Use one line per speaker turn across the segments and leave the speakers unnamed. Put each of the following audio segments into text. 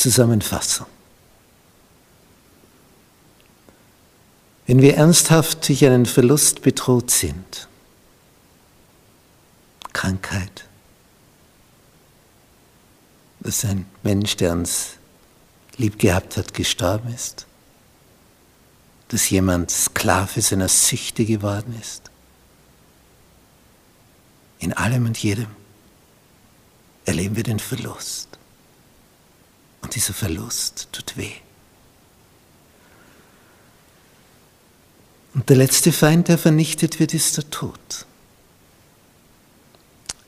Zusammenfassung. Wenn wir ernsthaft durch einen Verlust bedroht sind, Krankheit, dass ein Mensch, der uns lieb gehabt hat, gestorben ist, dass jemand Sklave seiner Süchte geworden ist, in allem und jedem erleben wir den Verlust. Und dieser Verlust tut weh. Und der letzte Feind, der vernichtet wird, ist der Tod.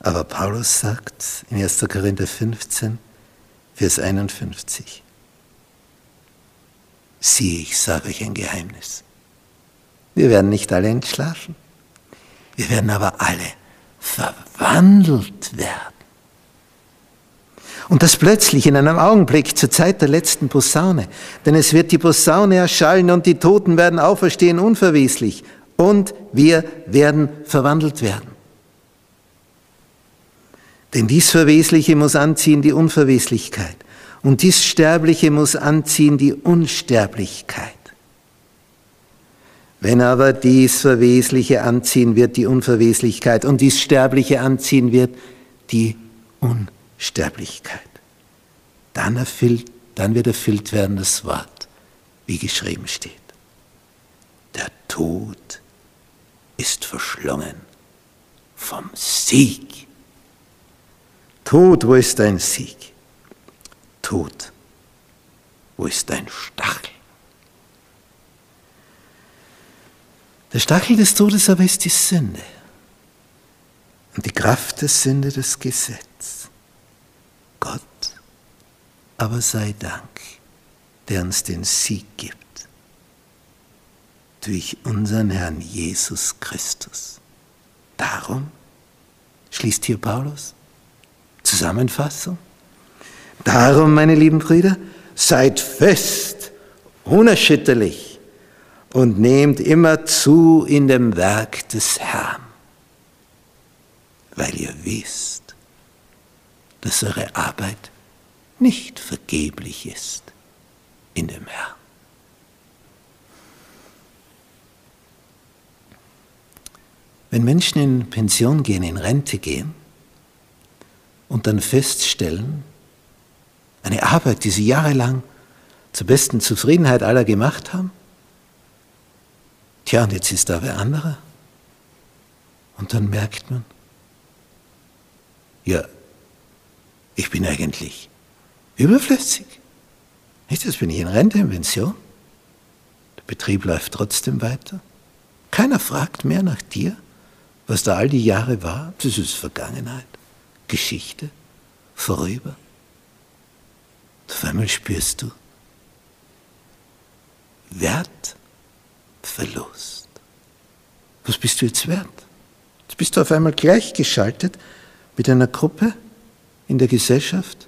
Aber Paulus sagt in 1. Korinther 15, Vers 51, siehe, ich sage euch ein Geheimnis. Wir werden nicht alle entschlafen, wir werden aber alle verwandelt werden. Und das plötzlich in einem Augenblick zur Zeit der letzten Posaune. Denn es wird die Posaune erschallen und die Toten werden auferstehen unverweslich. Und wir werden verwandelt werden. Denn dies Verwesliche muss anziehen die Unverweslichkeit. Und dies Sterbliche muss anziehen die Unsterblichkeit. Wenn aber dies Verwesliche anziehen wird, die Unverweslichkeit, und dies Sterbliche anziehen wird, die Unsterblichkeit, dann, erfüllt, dann wird erfüllt werden das Wort, wie geschrieben steht. Der Tod ist verschlungen vom Sieg. Tod, wo ist dein Sieg? Tod, wo ist dein Stachel? Der Stachel des Todes aber ist die Sünde. Und die Kraft der Sünde das Gesetz. Aber sei Dank, der uns den Sieg gibt durch unseren Herrn Jesus Christus. Darum schließt hier Paulus Zusammenfassung. Darum, meine lieben Brüder, seid fest, unerschütterlich und nehmt immer zu in dem Werk des Herrn, weil ihr wisst, dass eure Arbeit nicht vergeblich ist in dem Herrn. Wenn Menschen in Pension gehen, in Rente gehen und dann feststellen, eine Arbeit, die sie jahrelang zur besten Zufriedenheit aller gemacht haben, Tja, und jetzt ist da wer anderer. Und dann merkt man, ja, ich bin eigentlich überflüssig. Nicht, jetzt bin ich in Rente, in Pension. Der Betrieb läuft trotzdem weiter. Keiner fragt mehr nach dir, was da all die Jahre war. Das ist Vergangenheit, Geschichte, vorüber. Auf einmal spürst du Wert Verlust. Was bist du jetzt wert? Jetzt bist du auf einmal gleichgeschaltet mit einer Gruppe in der Gesellschaft,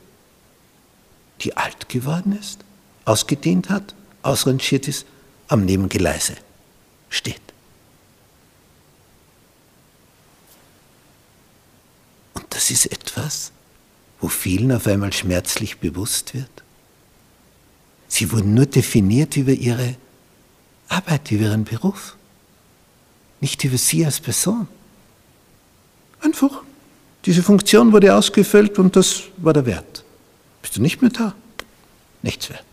die alt geworden ist, ausgedient hat, ausrangiert ist, am Nebengeleise steht. Und das ist etwas, wo vielen auf einmal schmerzlich bewusst wird. Sie wurden nur definiert über ihre Arbeit über ihren Beruf, nicht über sie als Person. Einfach, diese Funktion wurde ausgefüllt und das war der Wert. Bist du nicht mehr da? Nichts wert.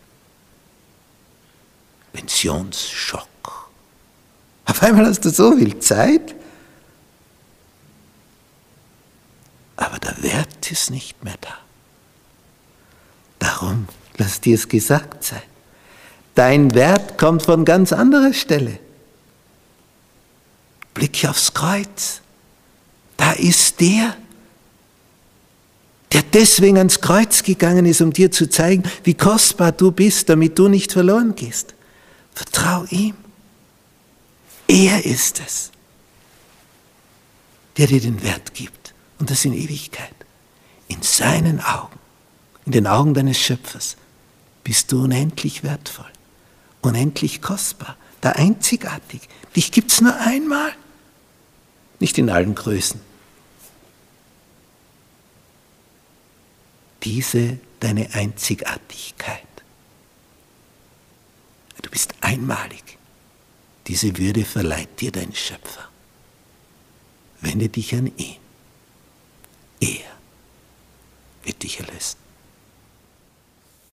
Pensionsschock. Auf einmal hast du so viel Zeit, aber der Wert ist nicht mehr da. Darum lass dir es gesagt sein. Dein Wert kommt von ganz anderer Stelle. Blick aufs Kreuz. Da ist der, der deswegen ans Kreuz gegangen ist, um dir zu zeigen, wie kostbar du bist, damit du nicht verloren gehst. Vertrau ihm. Er ist es, der dir den Wert gibt. Und das in Ewigkeit. In seinen Augen, in den Augen deines Schöpfers, bist du unendlich wertvoll unendlich kostbar, da einzigartig. Dich gibt es nur einmal, nicht in allen Größen. Diese deine Einzigartigkeit. Du bist einmalig. Diese Würde verleiht dir dein Schöpfer. Wende dich an ihn. Er wird dich erlösen.